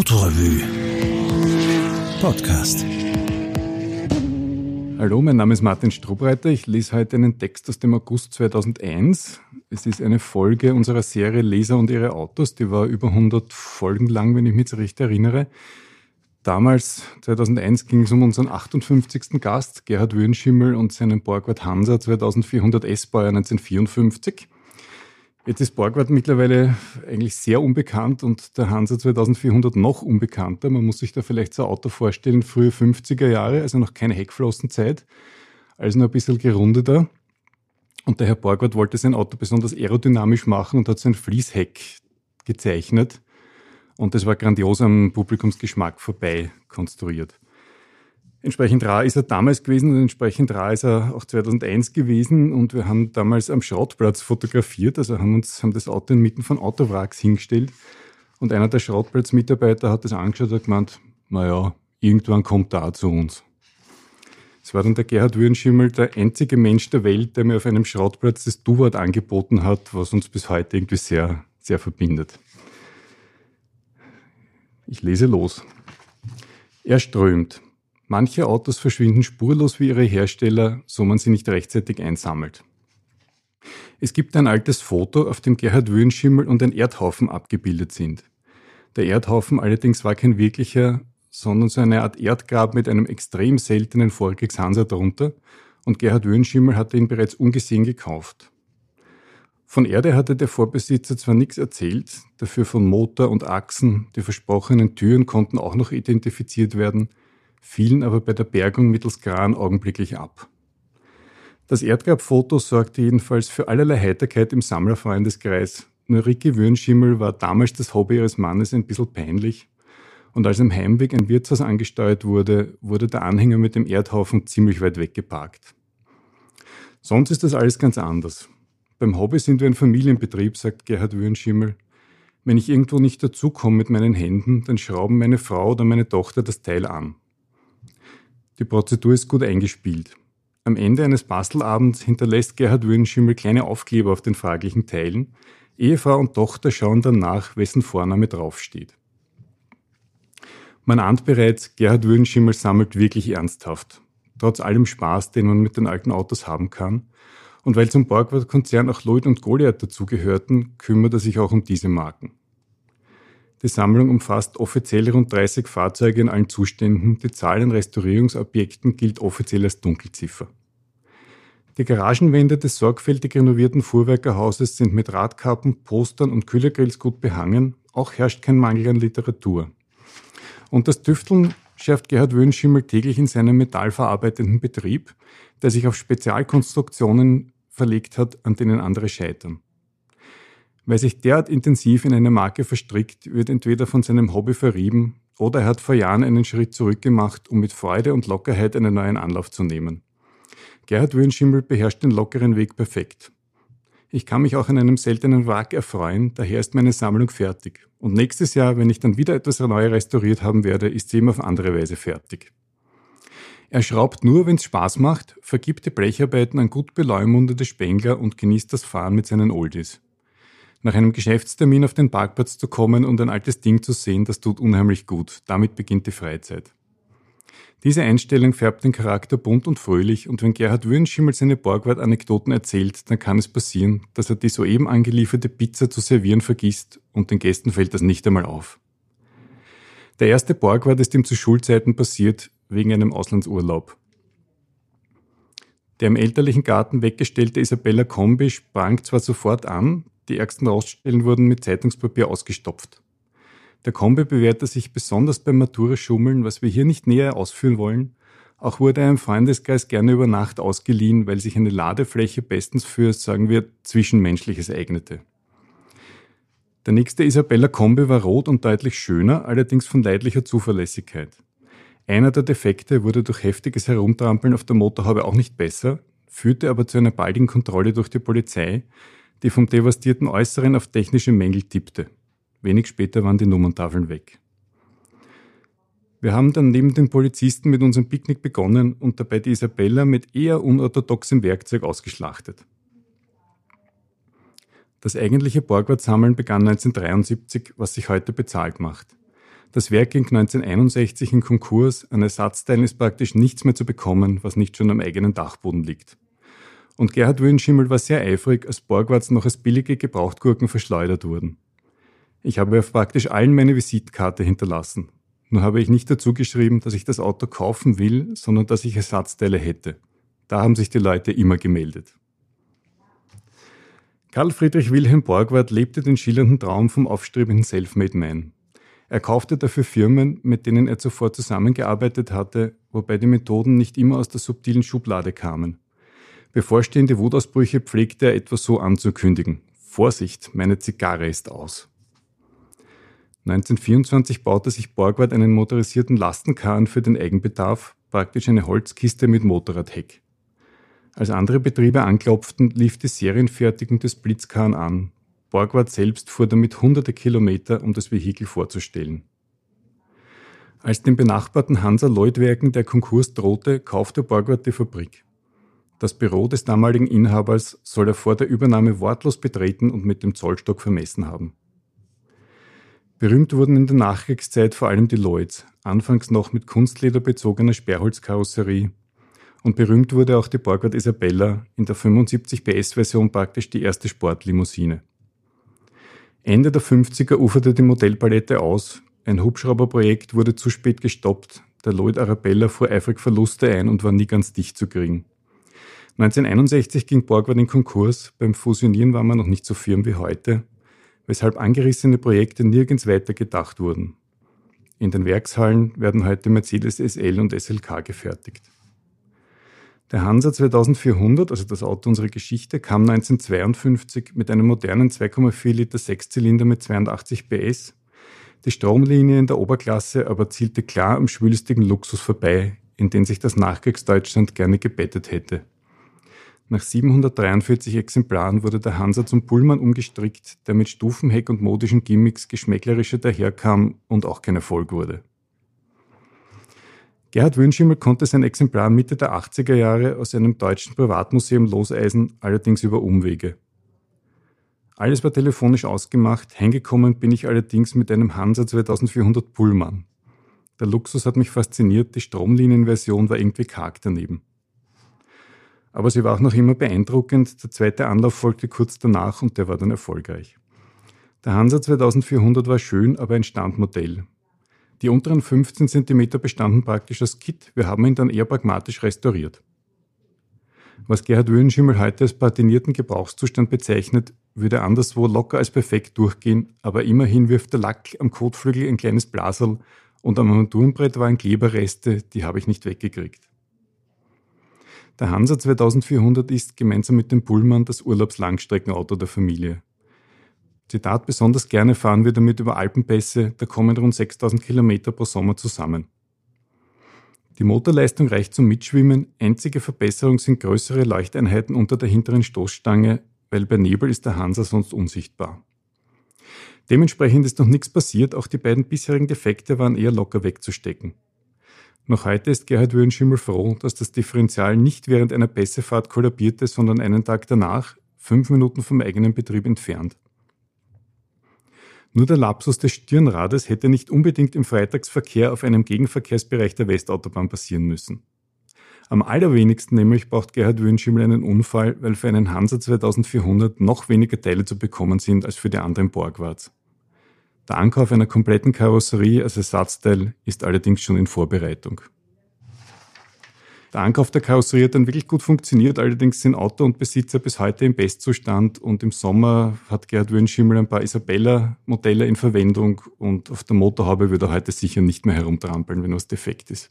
Autorevue Podcast. Hallo, mein Name ist Martin Strobreiter. Ich lese heute einen Text aus dem August 2001. Es ist eine Folge unserer Serie Leser und ihre Autos. Die war über 100 Folgen lang, wenn ich mich recht erinnere. Damals, 2001, ging es um unseren 58. Gast, Gerhard Würnschimmel und seinen Borgward Hansa 2400 S-Bauer 1954. Jetzt ist Borgward mittlerweile eigentlich sehr unbekannt und der Hansa 2400 noch unbekannter. Man muss sich da vielleicht so ein Auto vorstellen, frühe 50er Jahre, also noch keine Heckflossenzeit, also noch ein bisschen gerundeter. Und der Herr Borgward wollte sein Auto besonders aerodynamisch machen und hat so ein Fließheck gezeichnet. Und das war grandios am Publikumsgeschmack vorbei konstruiert. Entsprechend rar ist er damals gewesen und entsprechend rar ist er auch 2001 gewesen und wir haben damals am Schrottplatz fotografiert, also haben uns haben das Auto inmitten von Autowracks hingestellt und einer der Schrottplatzmitarbeiter hat das angeschaut und gemeint, naja, irgendwann kommt auch zu uns. Es war dann der Gerhard Würenschimmel, der einzige Mensch der Welt, der mir auf einem Schrottplatz das Du-Wort angeboten hat, was uns bis heute irgendwie sehr, sehr verbindet. Ich lese los. Er strömt. Manche Autos verschwinden spurlos wie ihre Hersteller, so man sie nicht rechtzeitig einsammelt. Es gibt ein altes Foto, auf dem Gerhard Wöhnschimmel und ein Erdhaufen abgebildet sind. Der Erdhaufen allerdings war kein wirklicher, sondern so eine Art Erdgrab mit einem extrem seltenen Vorkriegshansa drunter und Gerhard Wöhnschimmel hatte ihn bereits ungesehen gekauft. Von Erde hatte der Vorbesitzer zwar nichts erzählt, dafür von Motor und Achsen, die versprochenen Türen konnten auch noch identifiziert werden, fielen aber bei der Bergung mittels Kran augenblicklich ab. Das Erdgrabfoto sorgte jedenfalls für allerlei Heiterkeit im Sammlerfreundeskreis. Nur Ricky Würnschimmel war damals das Hobby ihres Mannes ein bisschen peinlich. Und als am Heimweg ein Wirtshaus angesteuert wurde, wurde der Anhänger mit dem Erdhaufen ziemlich weit weggeparkt. Sonst ist das alles ganz anders. Beim Hobby sind wir ein Familienbetrieb, sagt Gerhard Würnschimmel. Wenn ich irgendwo nicht dazukomme mit meinen Händen, dann schrauben meine Frau oder meine Tochter das Teil an. Die Prozedur ist gut eingespielt. Am Ende eines Bastelabends hinterlässt Gerhard Würnschimmel kleine Aufkleber auf den fraglichen Teilen. Ehefrau und Tochter schauen dann nach, wessen Vorname draufsteht. Man ahnt bereits, Gerhard Würnschimmel sammelt wirklich ernsthaft. Trotz allem Spaß, den man mit den alten Autos haben kann. Und weil zum Borgward-Konzern auch Lloyd und Goliath dazugehörten, kümmert er sich auch um diese Marken. Die Sammlung umfasst offiziell rund 30 Fahrzeuge in allen Zuständen. Die Zahl an Restaurierungsobjekten gilt offiziell als Dunkelziffer. Die Garagenwände des sorgfältig renovierten Fuhrwerkerhauses sind mit Radkappen, Postern und Kühlergrills gut behangen. Auch herrscht kein Mangel an Literatur. Und das Tüfteln schärft Gerhard Wöhnschimmel täglich in seinem metallverarbeitenden Betrieb, der sich auf Spezialkonstruktionen verlegt hat, an denen andere scheitern. Wer sich derart intensiv in eine Marke verstrickt, wird entweder von seinem Hobby verrieben oder er hat vor Jahren einen Schritt zurück gemacht, um mit Freude und Lockerheit einen neuen Anlauf zu nehmen. Gerhard Wöhnschimmel beherrscht den lockeren Weg perfekt. Ich kann mich auch an einem seltenen Wrack erfreuen, daher ist meine Sammlung fertig. Und nächstes Jahr, wenn ich dann wieder etwas neu restauriert haben werde, ist sie ihm auf andere Weise fertig. Er schraubt nur, wenn's Spaß macht, vergibt die Blecharbeiten an gut beleumundete Spengler und genießt das Fahren mit seinen Oldies. Nach einem Geschäftstermin auf den Parkplatz zu kommen und ein altes Ding zu sehen, das tut unheimlich gut. Damit beginnt die Freizeit. Diese Einstellung färbt den Charakter bunt und fröhlich und wenn Gerhard Würnschimmel seine Borgward-Anekdoten erzählt, dann kann es passieren, dass er die soeben angelieferte Pizza zu servieren vergisst und den Gästen fällt das nicht einmal auf. Der erste Borgward ist ihm zu Schulzeiten passiert, wegen einem Auslandsurlaub. Der im elterlichen Garten weggestellte Isabella Kombi sprang zwar sofort an, die ärgsten Roststellen wurden mit Zeitungspapier ausgestopft. Der Kombi bewährte sich besonders beim Matura-Schummeln, was wir hier nicht näher ausführen wollen. Auch wurde er im Freundeskreis gerne über Nacht ausgeliehen, weil sich eine Ladefläche bestens für, sagen wir, Zwischenmenschliches eignete. Der nächste Isabella Kombi war rot und deutlich schöner, allerdings von leidlicher Zuverlässigkeit. Einer der Defekte wurde durch heftiges Herumtrampeln auf der Motorhaube auch nicht besser, führte aber zu einer baldigen Kontrolle durch die Polizei, die vom devastierten Äußeren auf technische Mängel tippte. Wenig später waren die Nummerntafeln weg. Wir haben dann neben den Polizisten mit unserem Picknick begonnen und dabei die Isabella mit eher unorthodoxem Werkzeug ausgeschlachtet. Das eigentliche Borgward-Sammeln begann 1973, was sich heute bezahlt macht. Das Werk ging 1961 in Konkurs, an Ersatzteilen ist praktisch nichts mehr zu bekommen, was nicht schon am eigenen Dachboden liegt. Und Gerhard Wöhnschimmel war sehr eifrig, als Borgwarts noch als billige Gebrauchtgurken verschleudert wurden. Ich habe auf praktisch allen meine Visitenkarte hinterlassen. Nur habe ich nicht dazu geschrieben, dass ich das Auto kaufen will, sondern dass ich Ersatzteile hätte. Da haben sich die Leute immer gemeldet. Karl Friedrich Wilhelm Borgward lebte den schillernden Traum vom aufstrebenden Selfmade Man. Er kaufte dafür Firmen, mit denen er zuvor zusammengearbeitet hatte, wobei die Methoden nicht immer aus der subtilen Schublade kamen. Bevorstehende Wutausbrüche pflegte er etwa so anzukündigen. Vorsicht, meine Zigarre ist aus. 1924 baute sich Borgward einen motorisierten Lastenkahn für den Eigenbedarf, praktisch eine Holzkiste mit Motorradheck. Als andere Betriebe anklopften, lief die Serienfertigung des Blitzkahn an, Borgward selbst fuhr damit hunderte Kilometer, um das Vehikel vorzustellen. Als den benachbarten Hansa-Lloyd-Werken der Konkurs drohte, kaufte Borgward die Fabrik. Das Büro des damaligen Inhabers soll er vor der Übernahme wortlos betreten und mit dem Zollstock vermessen haben. Berühmt wurden in der Nachkriegszeit vor allem die Lloyds, anfangs noch mit Kunstleder bezogener Sperrholzkarosserie. Und berühmt wurde auch die Borgward Isabella, in der 75 PS-Version praktisch die erste Sportlimousine. Ende der 50er uferte die Modellpalette aus. Ein Hubschrauberprojekt wurde zu spät gestoppt. Der Lloyd Arabella fuhr eifrig Verluste ein und war nie ganz dicht zu kriegen. 1961 ging Borgward in Konkurs. Beim Fusionieren war man noch nicht so firm wie heute, weshalb angerissene Projekte nirgends weiter gedacht wurden. In den Werkshallen werden heute Mercedes SL und SLK gefertigt. Der Hansa 2400, also das Auto unserer Geschichte, kam 1952 mit einem modernen 2,4 Liter Sechszylinder mit 82 PS. Die Stromlinie in der Oberklasse aber zielte klar am schwülstigen Luxus vorbei, in den sich das Nachkriegsdeutschland gerne gebettet hätte. Nach 743 Exemplaren wurde der Hansa zum Pullman umgestrickt, der mit Stufenheck und modischen Gimmicks geschmäcklerischer daherkam und auch kein Erfolg wurde. Gerhard Wünschimmel konnte sein Exemplar Mitte der 80er Jahre aus einem deutschen Privatmuseum loseisen, allerdings über Umwege. Alles war telefonisch ausgemacht, heimgekommen bin ich allerdings mit einem Hansa 2400 Pullman. Der Luxus hat mich fasziniert, die Stromlinienversion war irgendwie karg daneben. Aber sie war auch noch immer beeindruckend, der zweite Anlauf folgte kurz danach und der war dann erfolgreich. Der Hansa 2400 war schön, aber ein Standmodell. Die unteren 15 cm bestanden praktisch als Kit. Wir haben ihn dann eher pragmatisch restauriert. Was Gerhard Wöhenschimmel heute als patinierten Gebrauchszustand bezeichnet, würde anderswo locker als perfekt durchgehen, aber immerhin wirft der Lack am Kotflügel ein kleines Blasel und am Armaturenbrett waren Kleberreste, die habe ich nicht weggekriegt. Der Hansa 2400 ist gemeinsam mit dem Pullman das Urlaubslangstreckenauto der Familie. Zitat, besonders gerne fahren wir damit über Alpenpässe, da kommen rund 6000 Kilometer pro Sommer zusammen. Die Motorleistung reicht zum Mitschwimmen, einzige Verbesserung sind größere Leuchteinheiten unter der hinteren Stoßstange, weil bei Nebel ist der Hansa sonst unsichtbar. Dementsprechend ist noch nichts passiert, auch die beiden bisherigen Defekte waren eher locker wegzustecken. Noch heute ist Gerhard Wöhnschimmel froh, dass das Differential nicht während einer Pässefahrt kollabierte, sondern einen Tag danach, fünf Minuten vom eigenen Betrieb entfernt. Nur der Lapsus des Stirnrades hätte nicht unbedingt im Freitagsverkehr auf einem Gegenverkehrsbereich der Westautobahn passieren müssen. Am allerwenigsten nämlich braucht Gerhard Wünschimmel einen Unfall, weil für einen Hansa 2400 noch weniger Teile zu bekommen sind als für die anderen Borgwarts. Der Ankauf einer kompletten Karosserie als Ersatzteil ist allerdings schon in Vorbereitung. Der Ankauf der Karosserie hat dann wirklich gut funktioniert, allerdings sind Auto und Besitzer bis heute im Bestzustand und im Sommer hat Gerhard Wöhnschimmel ein paar Isabella-Modelle in Verwendung und auf der Motorhaube würde er heute sicher nicht mehr herumtrampeln, wenn was defekt ist.